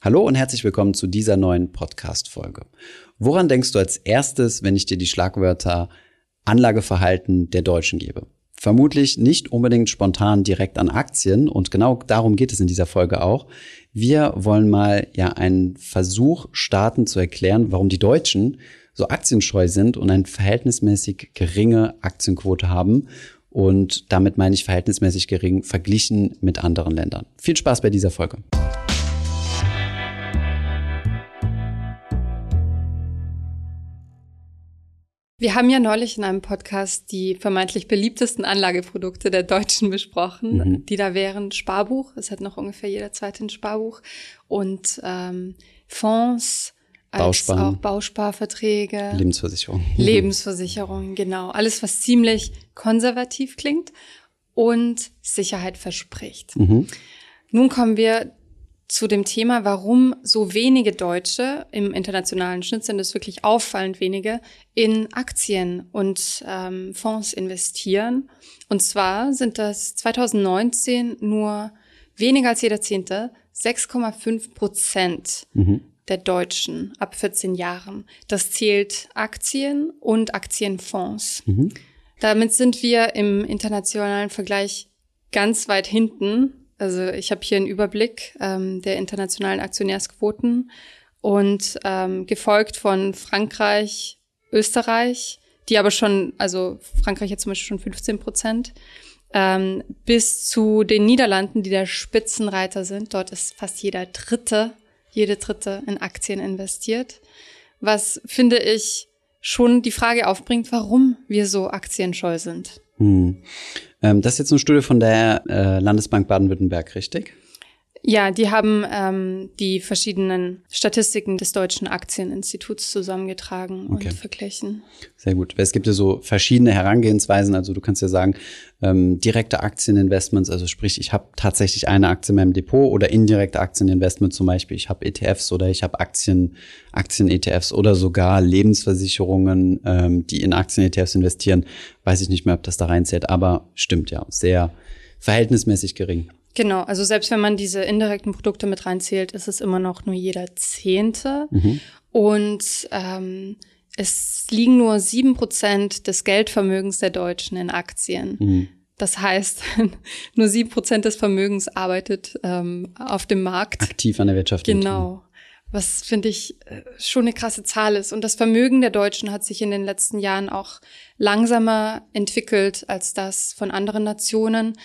Hallo und herzlich willkommen zu dieser neuen Podcast-Folge. Woran denkst du als erstes, wenn ich dir die Schlagwörter Anlageverhalten der Deutschen gebe? Vermutlich nicht unbedingt spontan direkt an Aktien und genau darum geht es in dieser Folge auch. Wir wollen mal ja einen Versuch starten zu erklären, warum die Deutschen so aktienscheu sind und eine verhältnismäßig geringe Aktienquote haben und damit meine ich verhältnismäßig gering verglichen mit anderen Ländern. Viel Spaß bei dieser Folge. Wir haben ja neulich in einem Podcast die vermeintlich beliebtesten Anlageprodukte der Deutschen besprochen, mhm. die da wären Sparbuch, es hat noch ungefähr jeder zweite ein Sparbuch, und ähm, Fonds, als auch Bausparverträge, Lebensversicherung. Lebensversicherung, genau. Alles, was ziemlich konservativ klingt und Sicherheit verspricht. Mhm. Nun kommen wir zu dem Thema, warum so wenige Deutsche, im internationalen Schnitt sind es wirklich auffallend wenige, in Aktien und ähm, Fonds investieren. Und zwar sind das 2019 nur weniger als jeder Zehnte, 6,5 Prozent mhm. der Deutschen ab 14 Jahren. Das zählt Aktien und Aktienfonds. Mhm. Damit sind wir im internationalen Vergleich ganz weit hinten also ich habe hier einen Überblick ähm, der internationalen Aktionärsquoten und ähm, gefolgt von Frankreich, Österreich, die aber schon, also Frankreich hat zum Beispiel schon 15 Prozent, ähm, bis zu den Niederlanden, die der Spitzenreiter sind. Dort ist fast jeder Dritte, jede Dritte in Aktien investiert. Was finde ich schon die Frage aufbringt, warum wir so aktienscheu sind. Hm. Ähm, das ist jetzt eine Studie von der äh, Landesbank Baden-Württemberg, richtig? Ja, die haben ähm, die verschiedenen Statistiken des Deutschen Aktieninstituts zusammengetragen okay. und verglichen. Sehr gut. Es gibt ja so verschiedene Herangehensweisen. Also du kannst ja sagen, ähm, direkte Aktieninvestments, also sprich, ich habe tatsächlich eine Aktie in meinem Depot oder indirekte Aktieninvestments, zum Beispiel, ich habe ETFs oder ich habe Aktien, Aktien-ETFs oder sogar Lebensversicherungen, ähm, die in Aktien-ETFs investieren. Weiß ich nicht mehr, ob das da reinzählt, aber stimmt ja, sehr verhältnismäßig gering. Genau, also selbst wenn man diese indirekten Produkte mit reinzählt, ist es immer noch nur jeder Zehnte. Mhm. Und ähm, es liegen nur sieben Prozent des Geldvermögens der Deutschen in Aktien. Mhm. Das heißt, nur sieben Prozent des Vermögens arbeitet ähm, auf dem Markt. Aktiv an der Wirtschaft. Genau. Was finde ich äh, schon eine krasse Zahl ist. Und das Vermögen der Deutschen hat sich in den letzten Jahren auch langsamer entwickelt als das von anderen Nationen.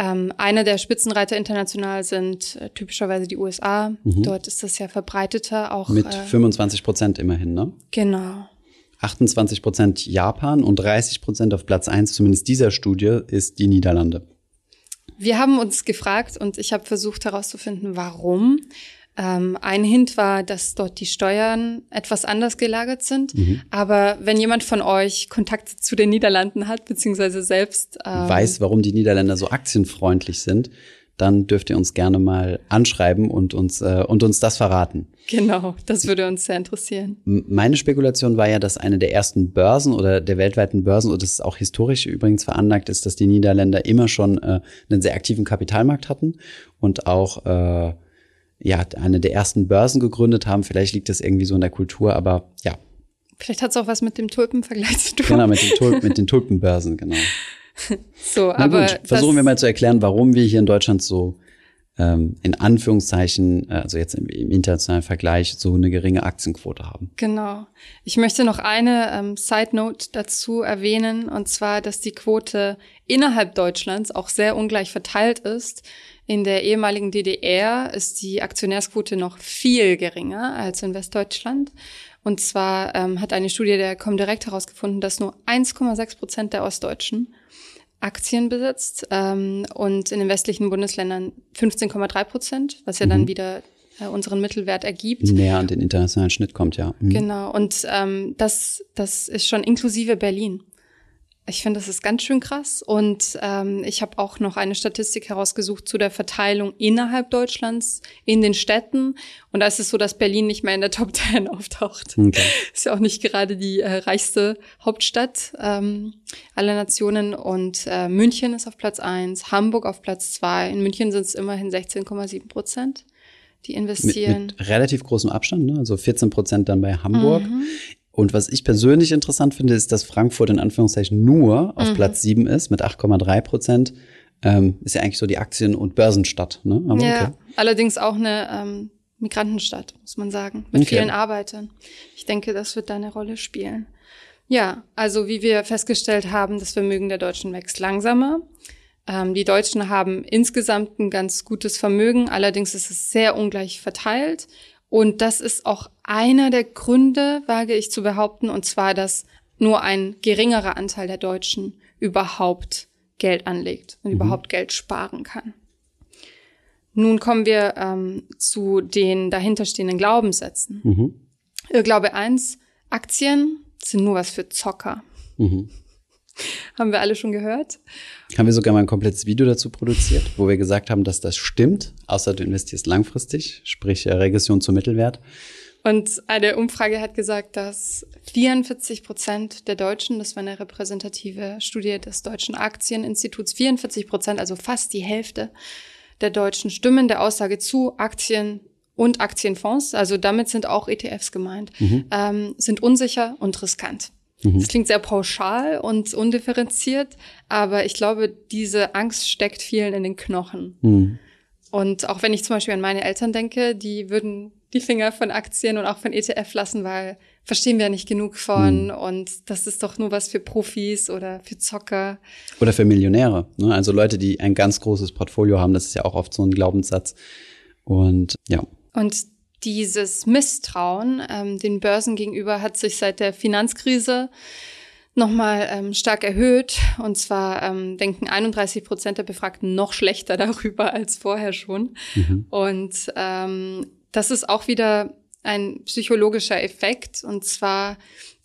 Ähm, eine der Spitzenreiter international sind äh, typischerweise die USA. Mhm. Dort ist das ja verbreiteter auch. Mit äh, 25 Prozent immerhin, ne? Genau. 28 Prozent Japan und 30 Prozent auf Platz eins, zumindest dieser Studie, ist die Niederlande. Wir haben uns gefragt und ich habe versucht herauszufinden, warum. Ähm, ein Hint war, dass dort die Steuern etwas anders gelagert sind. Mhm. Aber wenn jemand von euch Kontakt zu den Niederlanden hat, beziehungsweise selbst ähm, weiß, warum die Niederländer so aktienfreundlich sind, dann dürft ihr uns gerne mal anschreiben und uns, äh, und uns das verraten. Genau, das würde uns sehr interessieren. Meine Spekulation war ja, dass eine der ersten Börsen oder der weltweiten Börsen, und das ist auch historisch übrigens veranlagt, ist, dass die Niederländer immer schon äh, einen sehr aktiven Kapitalmarkt hatten und auch äh, ja, eine der ersten Börsen gegründet haben. Vielleicht liegt das irgendwie so in der Kultur, aber ja. Vielleicht hat es auch was mit dem Tulpenvergleich zu tun. Genau, mit den, Tulp mit den Tulpenbörsen, genau. so, Na aber gut, versuchen wir mal zu erklären, warum wir hier in Deutschland so ähm, in Anführungszeichen, äh, also jetzt im, im, internationalen Vergleich, so eine geringe Aktienquote haben. Genau. Ich möchte noch eine ähm, Side Note dazu erwähnen, und zwar, dass die Quote innerhalb Deutschlands auch sehr ungleich verteilt ist. In der ehemaligen DDR ist die Aktionärsquote noch viel geringer als in Westdeutschland. Und zwar ähm, hat eine Studie der Comdirect herausgefunden, dass nur 1,6 Prozent der Ostdeutschen Aktien besitzt ähm, und in den westlichen Bundesländern 15,3 Prozent, was ja mhm. dann wieder äh, unseren Mittelwert ergibt. Näher an den internationalen Schnitt kommt, ja. Mhm. Genau, und ähm, das, das ist schon inklusive Berlin. Ich finde, das ist ganz schön krass. Und ähm, ich habe auch noch eine Statistik herausgesucht zu der Verteilung innerhalb Deutschlands in den Städten. Und da ist es so, dass Berlin nicht mehr in der Top Ten auftaucht. Okay. Ist ja auch nicht gerade die äh, reichste Hauptstadt ähm, aller Nationen. Und äh, München ist auf Platz eins, Hamburg auf Platz zwei. In München sind es immerhin 16,7 Prozent die investieren. Mit, mit relativ großem Abstand, ne? also 14 Prozent dann bei Hamburg. Mhm. Und was ich persönlich interessant finde, ist, dass Frankfurt in Anführungszeichen nur auf mhm. Platz 7 ist mit 8,3 Prozent. Ähm, ist ja eigentlich so die Aktien- und Börsenstadt. Ne? Aber ja, okay. allerdings auch eine ähm, Migrantenstadt, muss man sagen, mit okay. vielen Arbeitern. Ich denke, das wird da eine Rolle spielen. Ja, also wie wir festgestellt haben, das Vermögen der Deutschen wächst langsamer. Ähm, die Deutschen haben insgesamt ein ganz gutes Vermögen, allerdings ist es sehr ungleich verteilt. Und das ist auch einer der Gründe, wage ich zu behaupten, und zwar, dass nur ein geringerer Anteil der Deutschen überhaupt Geld anlegt und mhm. überhaupt Geld sparen kann. Nun kommen wir ähm, zu den dahinterstehenden Glaubenssätzen. Mhm. Glaube eins: Aktien sind nur was für Zocker. Mhm. Haben wir alle schon gehört. Haben wir sogar mal ein komplettes Video dazu produziert, wo wir gesagt haben, dass das stimmt, außer du investierst langfristig, sprich äh, Regression zum Mittelwert. Und eine Umfrage hat gesagt, dass 44 Prozent der Deutschen, das war eine repräsentative Studie des Deutschen Aktieninstituts, 44 Prozent, also fast die Hälfte der Deutschen stimmen der Aussage zu, Aktien und Aktienfonds, also damit sind auch ETFs gemeint, mhm. ähm, sind unsicher und riskant. Mhm. Das klingt sehr pauschal und undifferenziert, aber ich glaube, diese Angst steckt vielen in den Knochen. Mhm. Und auch wenn ich zum Beispiel an meine Eltern denke, die würden die Finger von Aktien und auch von ETF lassen, weil verstehen wir ja nicht genug von mhm. und das ist doch nur was für Profis oder für Zocker. Oder für Millionäre. Ne? Also Leute, die ein ganz großes Portfolio haben, das ist ja auch oft so ein Glaubenssatz. Und ja. Und dieses Misstrauen ähm, den Börsen gegenüber hat sich seit der Finanzkrise nochmal ähm, stark erhöht. Und zwar ähm, denken 31 Prozent der Befragten noch schlechter darüber als vorher schon. Mhm. Und ähm, das ist auch wieder ein psychologischer Effekt. Und zwar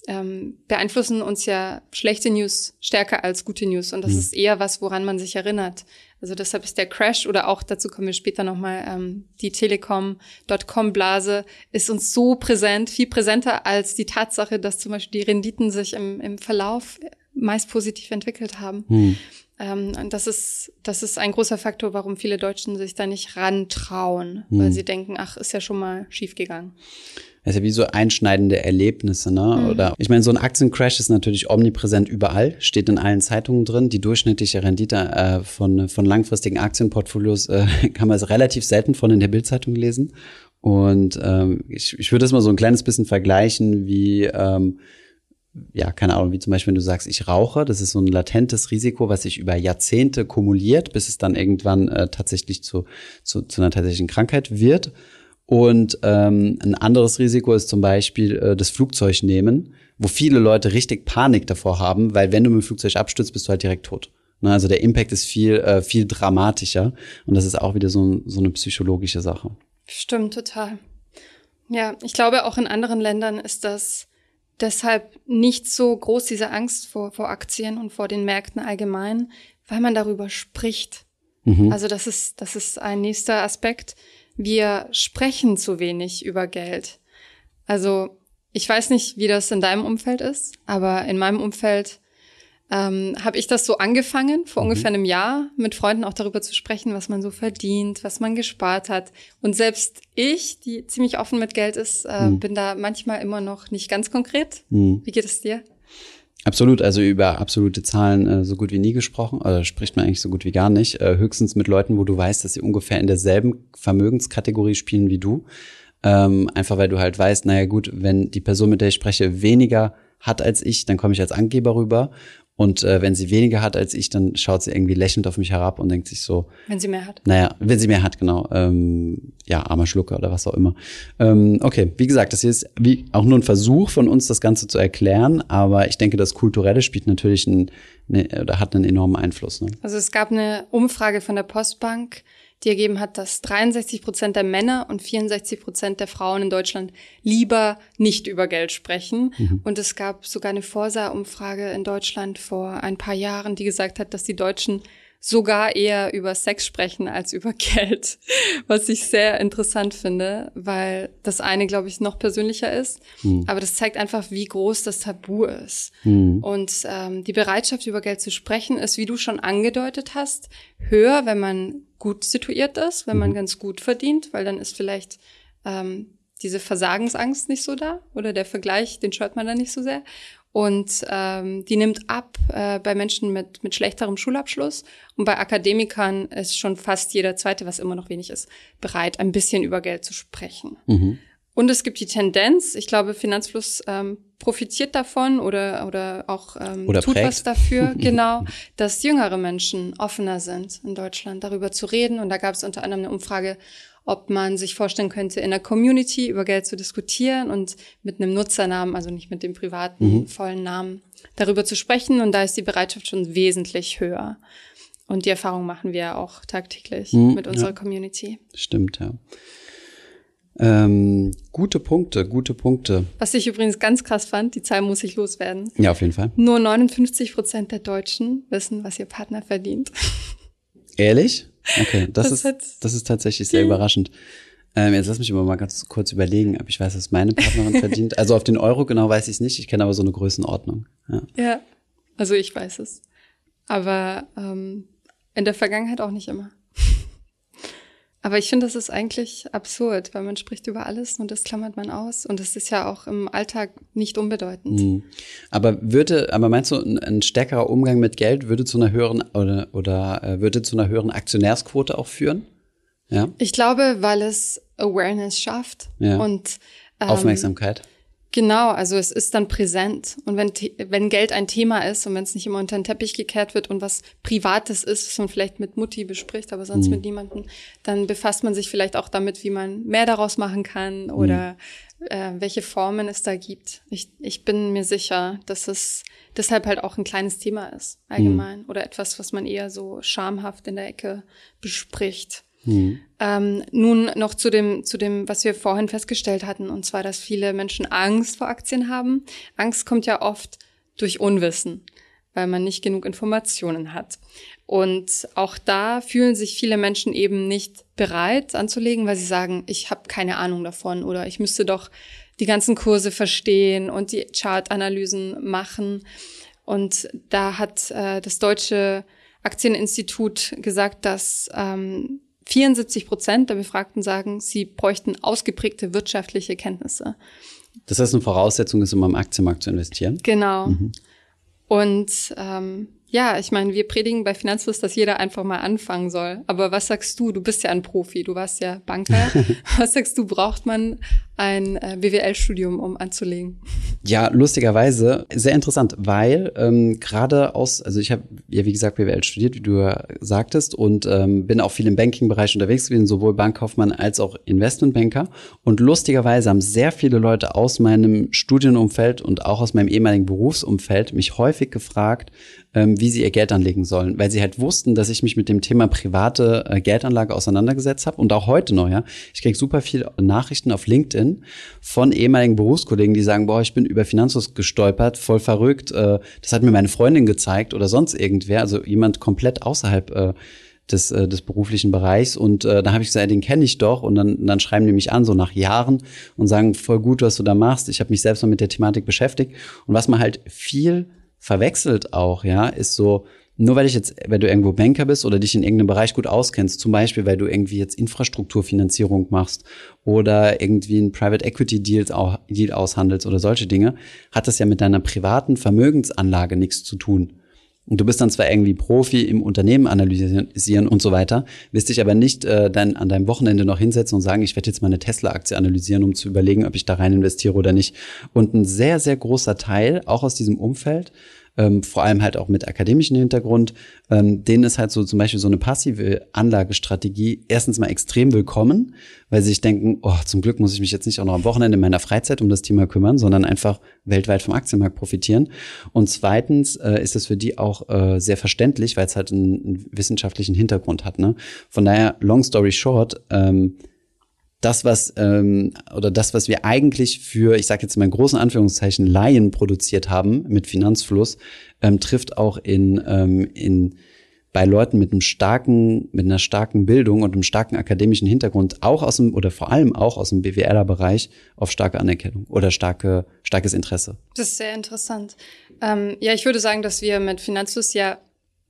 ähm, beeinflussen uns ja schlechte News stärker als gute News. Und das mhm. ist eher was, woran man sich erinnert. Also deshalb ist der Crash oder auch dazu kommen wir später nochmal, ähm, die Telekom.com-Blase ist uns so präsent, viel präsenter als die Tatsache, dass zum Beispiel die Renditen sich im, im Verlauf meist positiv entwickelt haben. Hm. Ähm, und das ist, das ist ein großer Faktor, warum viele Deutschen sich da nicht rantrauen, hm. weil sie denken, ach, ist ja schon mal schiefgegangen. Das ist ja wie so einschneidende Erlebnisse, ne? Mhm. Oder ich meine, so ein Aktiencrash ist natürlich omnipräsent überall, steht in allen Zeitungen drin. Die durchschnittliche Rendite äh, von, von langfristigen Aktienportfolios äh, kann man relativ selten von in der Bildzeitung lesen. Und ähm, ich, ich würde das mal so ein kleines bisschen vergleichen wie ähm, ja, keine Ahnung, wie zum Beispiel, wenn du sagst, ich rauche, das ist so ein latentes Risiko, was sich über Jahrzehnte kumuliert, bis es dann irgendwann äh, tatsächlich zu, zu, zu einer tatsächlichen Krankheit wird. Und ähm, ein anderes Risiko ist zum Beispiel äh, das Flugzeug nehmen, wo viele Leute richtig Panik davor haben, weil wenn du mit dem Flugzeug abstürzt, bist du halt direkt tot. Ne? Also der Impact ist viel, äh, viel dramatischer. Und das ist auch wieder so, so eine psychologische Sache. Stimmt, total. Ja, ich glaube, auch in anderen Ländern ist das deshalb nicht so groß, diese Angst vor, vor Aktien und vor den Märkten allgemein, weil man darüber spricht. Mhm. Also das ist, das ist ein nächster Aspekt wir sprechen zu wenig über Geld. Also ich weiß nicht, wie das in deinem Umfeld ist, aber in meinem Umfeld ähm, habe ich das so angefangen, vor mhm. ungefähr einem Jahr, mit Freunden auch darüber zu sprechen, was man so verdient, was man gespart hat. Und selbst ich, die ziemlich offen mit Geld ist, äh, mhm. bin da manchmal immer noch nicht ganz konkret. Mhm. Wie geht es dir? Absolut, also über absolute Zahlen äh, so gut wie nie gesprochen, oder spricht man eigentlich so gut wie gar nicht. Äh, höchstens mit Leuten, wo du weißt, dass sie ungefähr in derselben Vermögenskategorie spielen wie du. Ähm, einfach weil du halt weißt, naja gut, wenn die Person, mit der ich spreche, weniger hat als ich, dann komme ich als Angeber rüber. Und äh, wenn sie weniger hat als ich, dann schaut sie irgendwie lächelnd auf mich herab und denkt sich so. Wenn sie mehr hat. Naja, wenn sie mehr hat, genau. Ähm, ja, armer Schlucker oder was auch immer. Ähm, okay, wie gesagt, das hier ist wie auch nur ein Versuch von uns, das Ganze zu erklären. Aber ich denke, das Kulturelle spielt natürlich ein, ne, oder hat einen enormen Einfluss. Ne? Also es gab eine Umfrage von der Postbank die ergeben hat, dass 63 Prozent der Männer und 64 Prozent der Frauen in Deutschland lieber nicht über Geld sprechen. Mhm. Und es gab sogar eine Forsa-Umfrage in Deutschland vor ein paar Jahren, die gesagt hat, dass die Deutschen sogar eher über Sex sprechen als über Geld, was ich sehr interessant finde, weil das eine, glaube ich, noch persönlicher ist. Hm. Aber das zeigt einfach, wie groß das Tabu ist. Hm. Und ähm, die Bereitschaft, über Geld zu sprechen, ist, wie du schon angedeutet hast, höher, wenn man gut situiert ist, wenn man mhm. ganz gut verdient, weil dann ist vielleicht ähm, diese Versagensangst nicht so da oder der Vergleich, den scheut man dann nicht so sehr. Und ähm, die nimmt ab äh, bei Menschen mit, mit schlechterem Schulabschluss. Und bei Akademikern ist schon fast jeder Zweite, was immer noch wenig ist, bereit, ein bisschen über Geld zu sprechen. Mhm. Und es gibt die Tendenz, ich glaube, Finanzfluss ähm, profitiert davon oder, oder auch ähm, oder tut prägt. was dafür, genau, dass jüngere Menschen offener sind in Deutschland, darüber zu reden. Und da gab es unter anderem eine Umfrage, ob man sich vorstellen könnte, in der Community über Geld zu diskutieren und mit einem Nutzernamen, also nicht mit dem privaten mhm. vollen Namen, darüber zu sprechen. Und da ist die Bereitschaft schon wesentlich höher. Und die Erfahrung machen wir auch tagtäglich mhm, mit unserer ja. Community. Stimmt, ja. Ähm, gute Punkte, gute Punkte. Was ich übrigens ganz krass fand, die Zahl muss ich loswerden. Ja, auf jeden Fall. Nur 59 Prozent der Deutschen wissen, was ihr Partner verdient. Ehrlich? Okay, das, das ist, das ist tatsächlich sehr überraschend. Ähm, jetzt lass mich immer mal ganz kurz überlegen, ob ich weiß, was meine Partnerin verdient. Also auf den Euro genau weiß ich es nicht. Ich kenne aber so eine Größenordnung. Ja, ja also ich weiß es. Aber ähm, in der Vergangenheit auch nicht immer. Aber ich finde, das ist eigentlich absurd, weil man spricht über alles und das klammert man aus. Und das ist ja auch im Alltag nicht unbedeutend. Mhm. Aber würde, aber meinst du, ein, ein, stärkerer Umgang mit Geld würde zu einer höheren oder, oder äh, würde zu einer höheren Aktionärsquote auch führen? Ja. Ich glaube, weil es Awareness schafft ja. und ähm, Aufmerksamkeit. Genau, also es ist dann präsent. Und wenn, wenn Geld ein Thema ist und wenn es nicht immer unter den Teppich gekehrt wird und was Privates ist, was man vielleicht mit Mutti bespricht, aber sonst mhm. mit niemandem, dann befasst man sich vielleicht auch damit, wie man mehr daraus machen kann oder mhm. äh, welche Formen es da gibt. Ich, ich bin mir sicher, dass es deshalb halt auch ein kleines Thema ist, allgemein. Mhm. Oder etwas, was man eher so schamhaft in der Ecke bespricht. Mhm. Ähm, nun noch zu dem, zu dem, was wir vorhin festgestellt hatten, und zwar, dass viele Menschen Angst vor Aktien haben. Angst kommt ja oft durch Unwissen, weil man nicht genug Informationen hat. Und auch da fühlen sich viele Menschen eben nicht bereit anzulegen, weil sie sagen, ich habe keine Ahnung davon oder ich müsste doch die ganzen Kurse verstehen und die Chartanalysen machen. Und da hat äh, das Deutsche Aktieninstitut gesagt, dass ähm, 74 Prozent der Befragten sagen, sie bräuchten ausgeprägte wirtschaftliche Kenntnisse. Das heißt, eine Voraussetzung ist, um am Aktienmarkt zu investieren? Genau. Mhm. Und ähm, ja, ich meine, wir predigen bei Finanzfluss, dass jeder einfach mal anfangen soll. Aber was sagst du? Du bist ja ein Profi, du warst ja Banker. was sagst du, braucht man ein äh, BWL-Studium, um anzulegen? Ja, lustigerweise sehr interessant, weil ähm, gerade aus, also ich habe ja wie gesagt BWL studiert, wie du ja sagtest, und ähm, bin auch viel im Banking-Bereich unterwegs gewesen, sowohl Bankkaufmann als auch Investmentbanker. Und lustigerweise haben sehr viele Leute aus meinem Studienumfeld und auch aus meinem ehemaligen Berufsumfeld mich häufig gefragt, ähm, wie sie ihr Geld anlegen sollen, weil sie halt wussten, dass ich mich mit dem Thema private äh, Geldanlage auseinandergesetzt habe und auch heute noch, ja. Ich kriege super viele Nachrichten auf LinkedIn von ehemaligen Berufskollegen, die sagen, boah, ich bin über Finanzfluss gestolpert, voll verrückt, äh, das hat mir meine Freundin gezeigt oder sonst irgendwer, also jemand komplett außerhalb äh, des, äh, des beruflichen Bereichs. Und äh, da habe ich gesagt, den kenne ich doch. Und dann, dann schreiben die mich an, so nach Jahren, und sagen, voll gut, was du da machst. Ich habe mich selbst mal mit der Thematik beschäftigt. Und was man halt viel verwechselt auch, ja, ist so, nur weil ich jetzt, wenn du irgendwo Banker bist oder dich in irgendeinem Bereich gut auskennst, zum Beispiel, weil du irgendwie jetzt Infrastrukturfinanzierung machst oder irgendwie ein Private Equity Deal, Deal aushandelst oder solche Dinge, hat das ja mit deiner privaten Vermögensanlage nichts zu tun. Und du bist dann zwar irgendwie Profi im Unternehmen analysieren und so weiter, wirst dich aber nicht äh, dann an deinem Wochenende noch hinsetzen und sagen, ich werde jetzt meine Tesla-Aktie analysieren, um zu überlegen, ob ich da rein investiere oder nicht. Und ein sehr, sehr großer Teil, auch aus diesem Umfeld, ähm, vor allem halt auch mit akademischem Hintergrund, ähm, denen ist halt so zum Beispiel so eine passive Anlagestrategie erstens mal extrem willkommen, weil sie sich denken, oh, zum Glück muss ich mich jetzt nicht auch noch am Wochenende in meiner Freizeit um das Thema kümmern, sondern einfach weltweit vom Aktienmarkt profitieren. Und zweitens äh, ist es für die auch äh, sehr verständlich, weil es halt einen, einen, wissenschaftlichen Hintergrund hat. Ne? Von daher, long story short, ähm, das, was ähm, oder das, was wir eigentlich für, ich sage jetzt mal in großen Anführungszeichen, Laien produziert haben mit Finanzfluss, ähm, trifft auch in, ähm, in bei Leuten mit einem starken, mit einer starken Bildung und einem starken akademischen Hintergrund auch aus dem oder vor allem auch aus dem BWLer-Bereich auf starke Anerkennung oder starke, starkes Interesse. Das ist sehr interessant. Ähm, ja, ich würde sagen, dass wir mit Finanzfluss ja,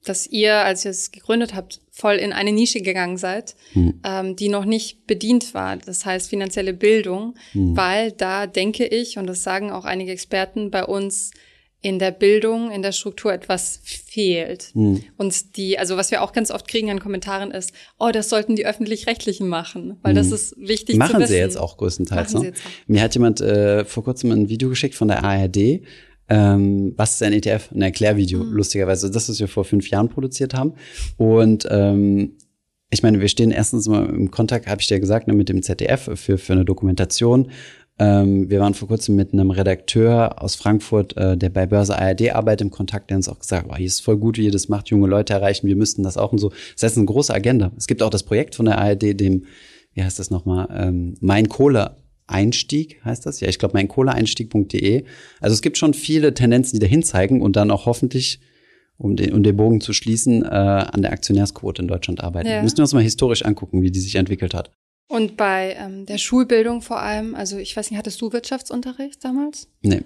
dass ihr, als ihr es gegründet habt, voll in eine Nische gegangen seid, hm. ähm, die noch nicht bedient war. Das heißt finanzielle Bildung, hm. weil da denke ich, und das sagen auch einige Experten bei uns, in der Bildung, in der Struktur etwas fehlt. Hm. Und die, also was wir auch ganz oft kriegen an Kommentaren ist, oh, das sollten die öffentlich-rechtlichen machen, weil hm. das ist wichtig machen zu wissen. Machen sie jetzt auch größtenteils. Ne? Mir hat jemand äh, vor kurzem ein Video geschickt von der ARD, ähm, was ist ein ETF? Ein Erklärvideo, mhm. lustigerweise. Das, was wir vor fünf Jahren produziert haben. Und ähm, ich meine, wir stehen erstens mal im Kontakt, habe ich dir gesagt, ne, mit dem ZDF für, für eine Dokumentation ähm, wir waren vor kurzem mit einem Redakteur aus Frankfurt, äh, der bei Börse ARD arbeitet, im Kontakt, der uns auch gesagt hat, hier ist voll gut, wie ihr das macht, junge Leute erreichen, wir müssten das auch und so. Das heißt, eine große Agenda. Es gibt auch das Projekt von der ARD, dem, wie heißt das nochmal, ähm, Mein Kohle Einstieg heißt das? Ja, ich glaube, mein Kohleeinstieg.de. Also es gibt schon viele Tendenzen, die dahin zeigen und dann auch hoffentlich, um den, um den Bogen zu schließen, äh, an der Aktionärsquote in Deutschland arbeiten. Ja. Müssen wir uns mal historisch angucken, wie die sich entwickelt hat. Und bei ähm, der Schulbildung vor allem, also ich weiß nicht, hattest du Wirtschaftsunterricht damals? Nee.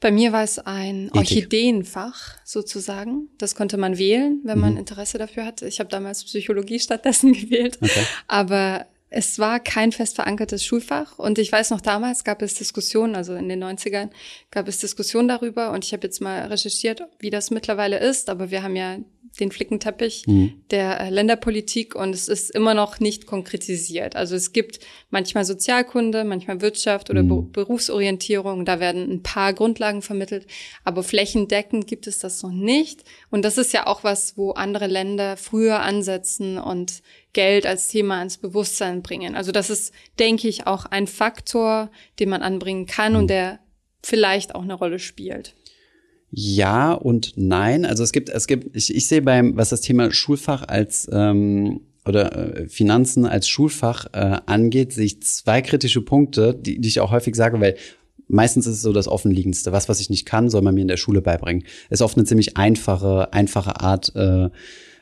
Bei mir war es ein. Orchideenfach sozusagen. Das konnte man wählen, wenn man mhm. Interesse dafür hatte. Ich habe damals Psychologie stattdessen gewählt. Okay. Aber es war kein fest verankertes Schulfach. Und ich weiß noch, damals gab es Diskussionen, also in den 90ern gab es Diskussionen darüber. Und ich habe jetzt mal recherchiert, wie das mittlerweile ist. Aber wir haben ja den Flickenteppich mhm. der äh, Länderpolitik und es ist immer noch nicht konkretisiert. Also es gibt manchmal Sozialkunde, manchmal Wirtschaft oder mhm. Berufsorientierung, da werden ein paar Grundlagen vermittelt, aber flächendeckend gibt es das noch nicht. Und das ist ja auch was, wo andere Länder früher ansetzen und Geld als Thema ins Bewusstsein bringen. Also das ist, denke ich, auch ein Faktor, den man anbringen kann mhm. und der vielleicht auch eine Rolle spielt. Ja und nein. Also es gibt, es gibt, ich, ich sehe beim, was das Thema Schulfach als ähm, oder äh, Finanzen als Schulfach äh, angeht, sehe ich zwei kritische Punkte, die, die ich auch häufig sage, weil meistens ist es so das Offenliegendste. Was, was ich nicht kann, soll man mir in der Schule beibringen. Ist oft eine ziemlich einfache, einfache Art, äh,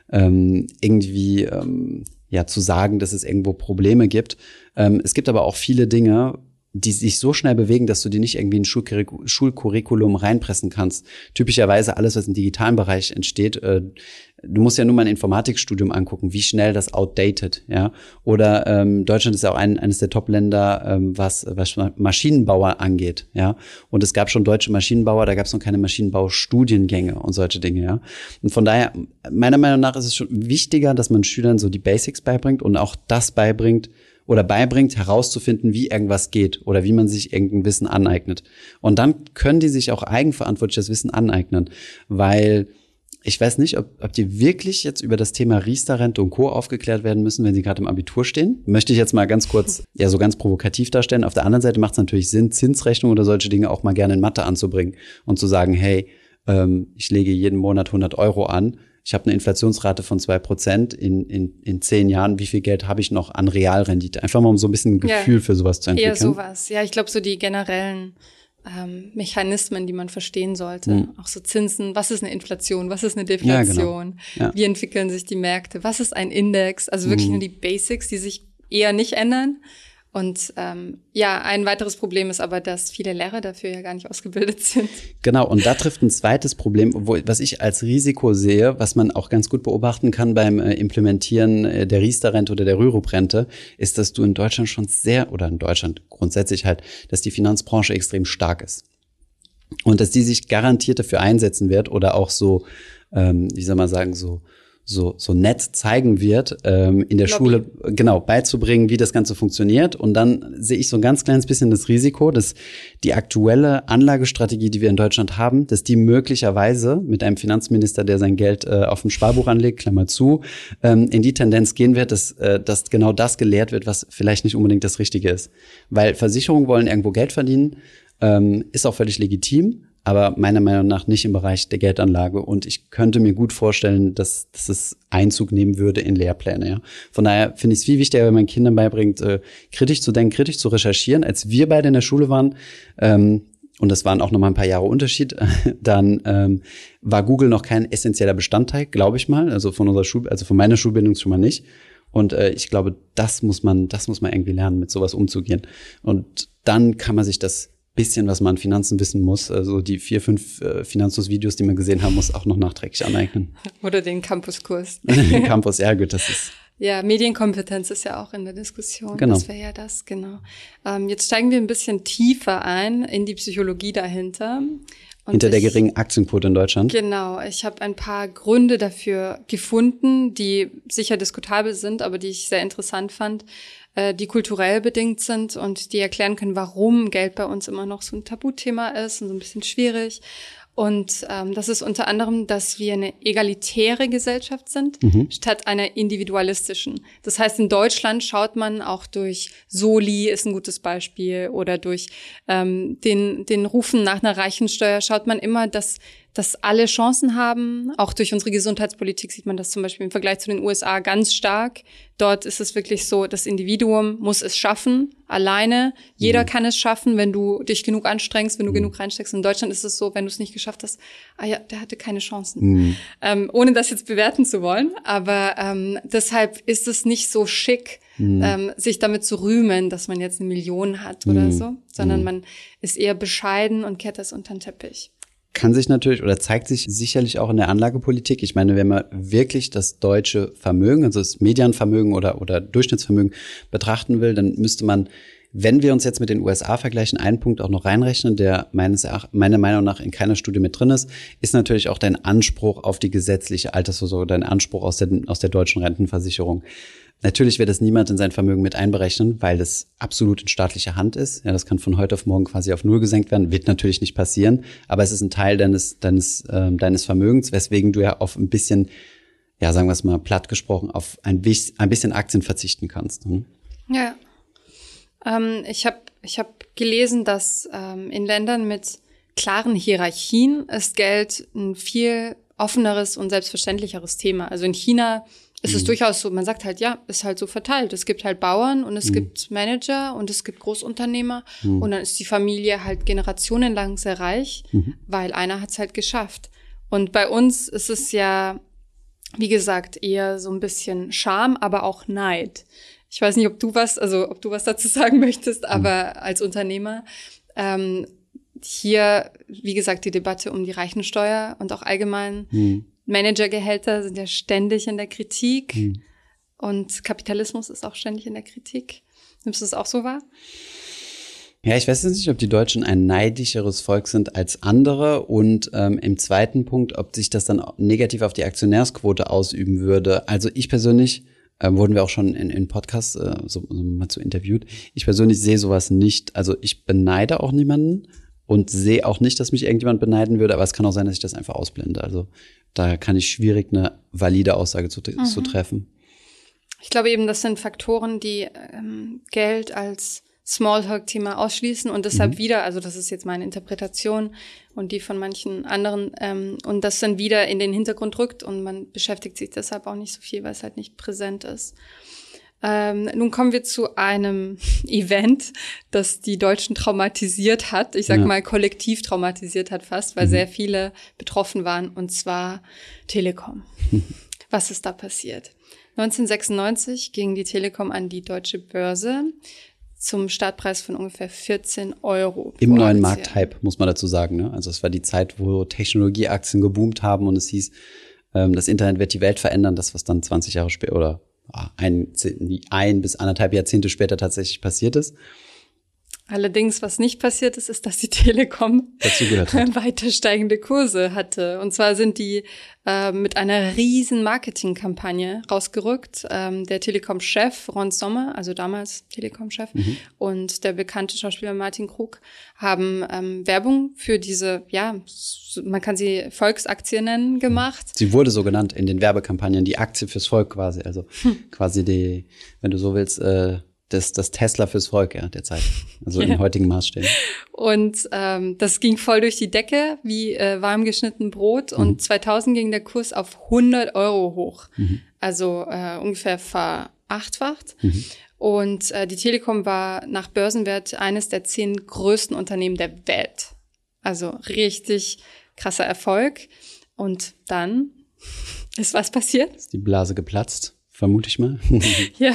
ähm, irgendwie ähm, ja zu sagen, dass es irgendwo Probleme gibt. Ähm, es gibt aber auch viele Dinge, die sich so schnell bewegen, dass du die nicht irgendwie in ein Schulcurriculum reinpressen kannst. Typischerweise alles, was im digitalen Bereich entsteht, äh, du musst ja nur mal ein Informatikstudium angucken, wie schnell das outdated, ja. Oder ähm, Deutschland ist ja auch ein, eines der Top-Länder, ähm, was, was Maschinenbauer angeht, ja. Und es gab schon deutsche Maschinenbauer, da gab es noch keine Maschinenbaustudiengänge und solche Dinge, ja. Und von daher, meiner Meinung nach ist es schon wichtiger, dass man Schülern so die Basics beibringt und auch das beibringt, oder beibringt, herauszufinden, wie irgendwas geht oder wie man sich irgendein Wissen aneignet. Und dann können die sich auch eigenverantwortlich das Wissen aneignen, weil ich weiß nicht, ob, ob die wirklich jetzt über das Thema Riester-Rente und Co. aufgeklärt werden müssen, wenn sie gerade im Abitur stehen. Möchte ich jetzt mal ganz kurz, ja, so ganz provokativ darstellen. Auf der anderen Seite macht es natürlich Sinn, Zinsrechnung oder solche Dinge auch mal gerne in Mathe anzubringen und zu sagen, hey, ähm, ich lege jeden Monat 100 Euro an ich habe eine Inflationsrate von zwei Prozent in, in, in zehn Jahren, wie viel Geld habe ich noch an Realrendite? Einfach mal um so ein bisschen ein Gefühl ja, für sowas zu entwickeln. Eher sowas. Ja, ich glaube, so die generellen ähm, Mechanismen, die man verstehen sollte. Mhm. Auch so Zinsen, was ist eine Inflation, was ist eine Deflation, ja, genau. ja. wie entwickeln sich die Märkte, was ist ein Index, also wirklich mhm. nur die Basics, die sich eher nicht ändern. Und ähm, ja, ein weiteres Problem ist aber, dass viele Lehrer dafür ja gar nicht ausgebildet sind. Genau, und da trifft ein zweites Problem, wo, was ich als Risiko sehe, was man auch ganz gut beobachten kann beim äh, Implementieren äh, der Riester-Rente oder der Rürup-Rente, ist, dass du in Deutschland schon sehr, oder in Deutschland grundsätzlich halt, dass die Finanzbranche extrem stark ist. Und dass die sich garantiert dafür einsetzen wird oder auch so, ähm, wie soll man sagen, so so, so nett zeigen wird, ähm, in der Lobby. Schule genau beizubringen, wie das Ganze funktioniert. Und dann sehe ich so ein ganz kleines bisschen das Risiko, dass die aktuelle Anlagestrategie, die wir in Deutschland haben, dass die möglicherweise mit einem Finanzminister, der sein Geld äh, auf dem Sparbuch anlegt, Klammer zu, ähm, in die Tendenz gehen wird, dass, äh, dass genau das gelehrt wird, was vielleicht nicht unbedingt das Richtige ist. Weil Versicherungen wollen irgendwo Geld verdienen, ähm, ist auch völlig legitim aber meiner Meinung nach nicht im Bereich der Geldanlage. Und ich könnte mir gut vorstellen, dass, dass es Einzug nehmen würde in Lehrpläne. Ja. Von daher finde ich es viel wichtiger, wenn man Kindern beibringt, äh, kritisch zu denken, kritisch zu recherchieren. Als wir beide in der Schule waren, ähm, und das waren auch noch mal ein paar Jahre Unterschied, dann ähm, war Google noch kein essentieller Bestandteil, glaube ich mal, also von unserer Schul also von meiner Schulbildung schon mal nicht. Und äh, ich glaube, das muss man, das muss man irgendwie lernen, mit sowas umzugehen. Und dann kann man sich das bisschen, was man an Finanzen wissen muss, also die vier, fünf äh, Finanzus-Videos, die man gesehen haben muss, auch noch nachträglich aneignen. Oder den Campuskurs. den Campus, ja gut, das ist ja, Medienkompetenz ist ja auch in der Diskussion. Genau. Das wäre ja das, genau. Ähm, jetzt steigen wir ein bisschen tiefer ein in die Psychologie dahinter. Und Hinter der geringen Aktienquote in Deutschland. Genau, ich habe ein paar Gründe dafür gefunden, die sicher diskutabel sind, aber die ich sehr interessant fand, äh, die kulturell bedingt sind und die erklären können, warum Geld bei uns immer noch so ein Tabuthema ist und so ein bisschen schwierig. Und ähm, das ist unter anderem, dass wir eine egalitäre Gesellschaft sind, mhm. statt einer individualistischen. Das heißt, in Deutschland schaut man auch durch Soli ist ein gutes Beispiel oder durch ähm, den, den Rufen nach einer Reichensteuer schaut man immer, dass dass alle Chancen haben. Auch durch unsere Gesundheitspolitik sieht man das zum Beispiel im Vergleich zu den USA ganz stark. Dort ist es wirklich so, das Individuum muss es schaffen, alleine. Jeder mhm. kann es schaffen, wenn du dich genug anstrengst, wenn du mhm. genug reinsteckst. In Deutschland ist es so, wenn du es nicht geschafft hast, ah ja, der hatte keine Chancen. Mhm. Ähm, ohne das jetzt bewerten zu wollen. Aber ähm, deshalb ist es nicht so schick, mhm. ähm, sich damit zu rühmen, dass man jetzt eine Million hat oder mhm. so, sondern mhm. man ist eher bescheiden und kehrt das unter den Teppich kann sich natürlich oder zeigt sich sicherlich auch in der Anlagepolitik. Ich meine, wenn man wirklich das deutsche Vermögen, also das Medianvermögen oder, oder Durchschnittsvermögen betrachten will, dann müsste man, wenn wir uns jetzt mit den USA vergleichen, einen Punkt auch noch reinrechnen, der meines Erachtens, meiner Meinung nach in keiner Studie mit drin ist, ist natürlich auch dein Anspruch auf die gesetzliche Altersvorsorge, dein Anspruch aus der, aus der deutschen Rentenversicherung. Natürlich wird das niemand in sein Vermögen mit einberechnen, weil das absolut in staatlicher Hand ist. Ja, das kann von heute auf morgen quasi auf Null gesenkt werden. Wird natürlich nicht passieren, aber es ist ein Teil deines, deines, äh, deines Vermögens, weswegen du ja auf ein bisschen, ja, sagen wir es mal platt gesprochen, auf ein, ein bisschen Aktien verzichten kannst. Hm? Ja. Ähm, ich habe ich hab gelesen, dass ähm, in Ländern mit klaren Hierarchien ist Geld ein viel offeneres und selbstverständlicheres Thema. Also in China es ist mhm. durchaus so, man sagt halt, ja, ist halt so verteilt. Es gibt halt Bauern und es mhm. gibt Manager und es gibt Großunternehmer mhm. und dann ist die Familie halt generationenlang sehr reich, mhm. weil einer hat es halt geschafft. Und bei uns ist es ja, wie gesagt, eher so ein bisschen Scham, aber auch Neid. Ich weiß nicht, ob du was, also ob du was dazu sagen möchtest, mhm. aber als Unternehmer, ähm, hier, wie gesagt, die Debatte um die Reichensteuer und auch allgemein. Managergehälter sind ja ständig in der Kritik hm. und Kapitalismus ist auch ständig in der Kritik. Nimmst du es auch so wahr? Ja, ich weiß jetzt nicht, ob die Deutschen ein neidischeres Volk sind als andere und ähm, im zweiten Punkt, ob sich das dann negativ auf die Aktionärsquote ausüben würde. Also ich persönlich, äh, wurden wir auch schon in, in Podcasts äh, so, so mal zu interviewt, ich persönlich sehe sowas nicht. Also ich beneide auch niemanden und sehe auch nicht, dass mich irgendjemand beneiden würde, aber es kann auch sein, dass ich das einfach ausblende. Also da kann ich schwierig eine valide Aussage zu, mhm. zu treffen. Ich glaube eben, das sind Faktoren, die ähm, Geld als Smalltalk-Thema ausschließen und deshalb mhm. wieder, also das ist jetzt meine Interpretation und die von manchen anderen, ähm, und das dann wieder in den Hintergrund rückt und man beschäftigt sich deshalb auch nicht so viel, weil es halt nicht präsent ist. Ähm, nun kommen wir zu einem Event, das die Deutschen traumatisiert hat. Ich sag ja. mal kollektiv traumatisiert hat fast, weil mhm. sehr viele betroffen waren, und zwar Telekom. Was ist da passiert? 1996 ging die Telekom an die deutsche Börse zum Startpreis von ungefähr 14 Euro. Im neuen Markthype, muss man dazu sagen. Ne? Also es war die Zeit, wo Technologieaktien geboomt haben und es hieß, ähm, das Internet wird die Welt verändern, das was dann 20 Jahre später oder ein, ein bis anderthalb Jahrzehnte später tatsächlich passiert ist. Allerdings, was nicht passiert ist, ist, dass die Telekom weiter steigende Kurse hatte. Und zwar sind die äh, mit einer riesen Marketingkampagne rausgerückt. Ähm, der Telekom-Chef Ron Sommer, also damals Telekom-Chef, mhm. und der bekannte Schauspieler Martin Krug haben ähm, Werbung für diese, ja, man kann sie Volksaktie nennen, gemacht. Sie wurde so genannt in den Werbekampagnen, die Aktie fürs Volk quasi. Also hm. quasi die, wenn du so willst, äh, das, das Tesla fürs Volk ja, der Zeit. Also ja. in heutigen Maßstäben. Und ähm, das ging voll durch die Decke, wie äh, warm geschnitten Brot. Mhm. Und 2000 ging der Kurs auf 100 Euro hoch. Mhm. Also äh, ungefähr verachtfacht. Mhm. Und äh, die Telekom war nach Börsenwert eines der zehn größten Unternehmen der Welt. Also richtig krasser Erfolg. Und dann ist was passiert? Ist die Blase geplatzt? Vermute ich mal. ja,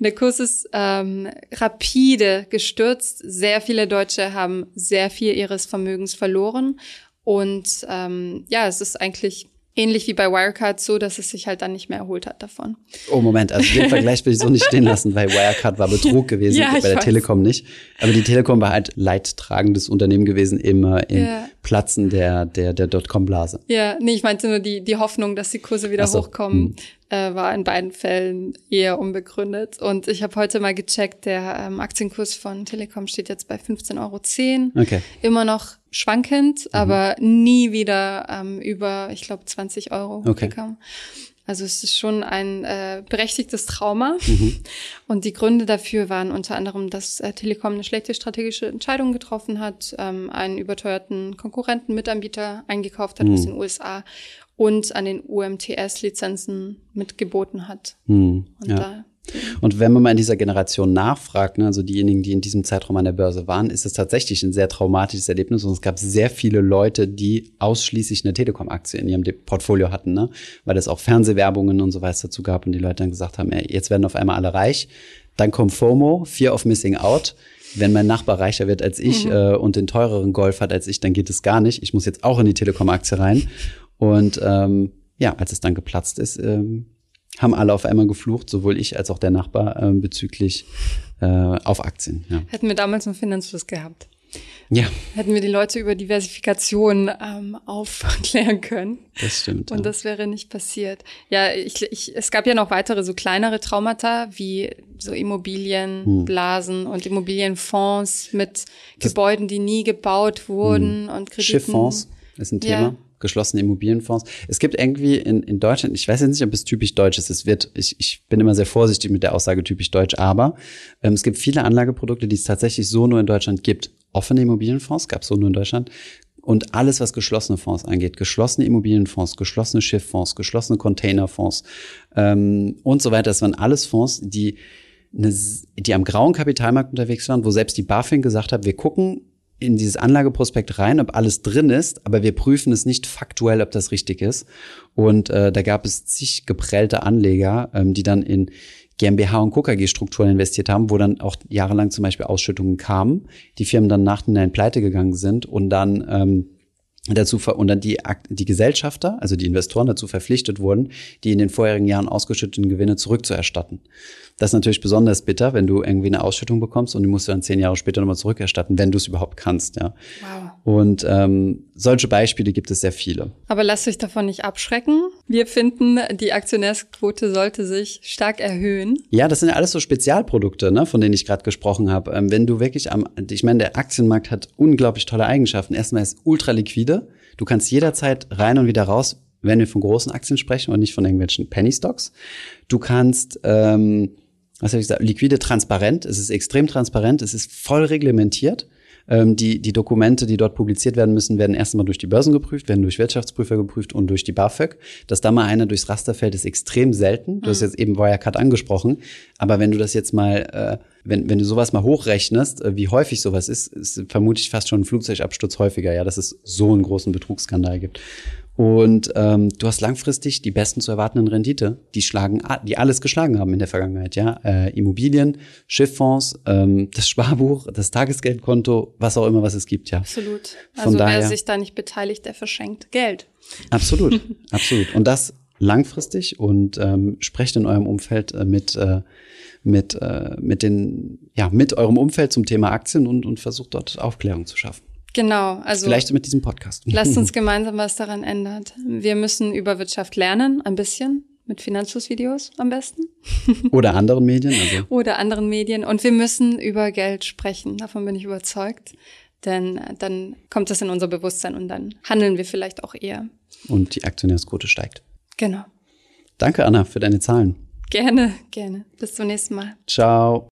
der Kurs ist ähm, rapide gestürzt. Sehr viele Deutsche haben sehr viel ihres Vermögens verloren. Und ähm, ja, es ist eigentlich ähnlich wie bei Wirecard so, dass es sich halt dann nicht mehr erholt hat davon. Oh, Moment, also den Vergleich will ich so nicht stehen lassen, weil Wirecard war Betrug gewesen, ja, bei der weiß. Telekom nicht. Aber die Telekom war halt leidtragendes Unternehmen gewesen immer im ja. Platzen der, der, der Dotcom-Blase. Ja, nee, ich meinte nur die, die Hoffnung, dass die Kurse wieder so, hochkommen, hm. Äh, war in beiden Fällen eher unbegründet. Und ich habe heute mal gecheckt, der ähm, Aktienkurs von Telekom steht jetzt bei 15,10 Euro. Okay. Immer noch schwankend, mhm. aber nie wieder ähm, über, ich glaube, 20 Euro okay. gekommen. Also es ist schon ein äh, berechtigtes Trauma. Mhm. Und die Gründe dafür waren unter anderem, dass äh, Telekom eine schlechte strategische Entscheidung getroffen hat, ähm, einen überteuerten Konkurrenten Mitanbieter eingekauft hat mhm. aus den USA und an den UMTS-Lizenzen mitgeboten hat. Mhm. Und ja. da und wenn man mal in dieser Generation nachfragt, ne, also diejenigen, die in diesem Zeitraum an der Börse waren, ist es tatsächlich ein sehr traumatisches Erlebnis. Und es gab sehr viele Leute, die ausschließlich eine Telekom-Aktie in ihrem Portfolio hatten, ne? weil es auch Fernsehwerbungen und so weiter dazu gab und die Leute dann gesagt haben, ey, jetzt werden auf einmal alle reich. Dann kommt FOMO, Fear of Missing Out. Wenn mein Nachbar reicher wird als ich mhm. äh, und den teureren Golf hat als ich, dann geht es gar nicht. Ich muss jetzt auch in die Telekom-Aktie rein. Und ähm, ja, als es dann geplatzt ist, ähm, haben alle auf einmal geflucht, sowohl ich als auch der Nachbar äh, bezüglich äh, auf Aktien. Ja. Hätten wir damals einen Finanzfluss gehabt. Ja. Hätten wir die Leute über Diversifikation ähm, aufklären können. Das stimmt. Und ja. das wäre nicht passiert. Ja, ich, ich, es gab ja noch weitere so kleinere Traumata wie so Immobilienblasen hm. und Immobilienfonds mit das Gebäuden, die nie gebaut wurden hm. und Krediten. Schifffonds ist ein Thema. Ja geschlossene Immobilienfonds. Es gibt irgendwie in, in Deutschland, ich weiß jetzt nicht, ob es typisch deutsch ist, es wird, ich, ich bin immer sehr vorsichtig mit der Aussage typisch deutsch, aber ähm, es gibt viele Anlageprodukte, die es tatsächlich so nur in Deutschland gibt. Offene Immobilienfonds gab es so nur in Deutschland. Und alles, was geschlossene Fonds angeht, geschlossene Immobilienfonds, geschlossene Schifffonds, geschlossene Containerfonds ähm, und so weiter, das waren alles Fonds, die eine, die am grauen Kapitalmarkt unterwegs waren, wo selbst die BaFin gesagt hat, wir gucken in dieses Anlageprospekt rein, ob alles drin ist, aber wir prüfen es nicht faktuell, ob das richtig ist. Und äh, da gab es zig geprellte Anleger, ähm, die dann in GmbH und KKG-Strukturen investiert haben, wo dann auch jahrelang zum Beispiel Ausschüttungen kamen, die Firmen dann nachhinein pleite gegangen sind und dann ähm, dazu und dann die, die Gesellschafter, also die Investoren dazu verpflichtet wurden, die in den vorherigen Jahren ausgeschütteten Gewinne zurückzuerstatten. Das ist natürlich besonders bitter, wenn du irgendwie eine Ausschüttung bekommst und die musst du dann zehn Jahre später nochmal zurückerstatten, wenn du es überhaupt kannst, ja. Wow. Und ähm, solche Beispiele gibt es sehr viele. Aber lasst euch davon nicht abschrecken. Wir finden, die Aktionärsquote sollte sich stark erhöhen. Ja, das sind ja alles so Spezialprodukte, ne, von denen ich gerade gesprochen habe. Ähm, wenn du wirklich am, ich meine, der Aktienmarkt hat unglaublich tolle Eigenschaften. Erstmal ist ultra liquide. Du kannst jederzeit rein und wieder raus, wenn wir von großen Aktien sprechen und nicht von irgendwelchen Penny Stocks. Du kannst ähm, was habe ich gesagt, liquide transparent. Es ist extrem transparent, es ist voll reglementiert. Ähm, die, die Dokumente, die dort publiziert werden müssen, werden erst einmal durch die Börsen geprüft, werden durch Wirtschaftsprüfer geprüft und durch die BAföG. Dass da mal einer durchs Raster fällt, ist extrem selten. Du mhm. hast jetzt eben Wirecard angesprochen. Aber wenn du das jetzt mal, äh, wenn, wenn du sowas mal hochrechnest, äh, wie häufig sowas ist, ist vermutlich fast schon ein Flugzeugabsturz häufiger, ja, dass es so einen großen Betrugsskandal gibt. Und ähm, du hast langfristig die besten zu erwartenden Rendite, die schlagen, die alles geschlagen haben in der Vergangenheit, ja. Äh, Immobilien, Schifffonds, ähm, das Sparbuch, das Tagesgeldkonto, was auch immer, was es gibt, ja. Absolut. Von also daher, wer sich da nicht beteiligt, der verschenkt Geld. Absolut, absolut. Und das langfristig und ähm, sprecht in eurem Umfeld äh, mit äh, mit äh, mit den ja mit eurem Umfeld zum Thema Aktien und und versucht dort Aufklärung zu schaffen. Genau, also vielleicht mit diesem Podcast. Lasst uns gemeinsam was daran ändert. Wir müssen über Wirtschaft lernen, ein bisschen mit Finanzflussvideos am besten. Oder anderen Medien. Also. Oder anderen Medien. Und wir müssen über Geld sprechen. Davon bin ich überzeugt. Denn dann kommt das in unser Bewusstsein und dann handeln wir vielleicht auch eher. Und die Aktionärsquote steigt. Genau. Danke, Anna, für deine Zahlen. Gerne, gerne. Bis zum nächsten Mal. Ciao.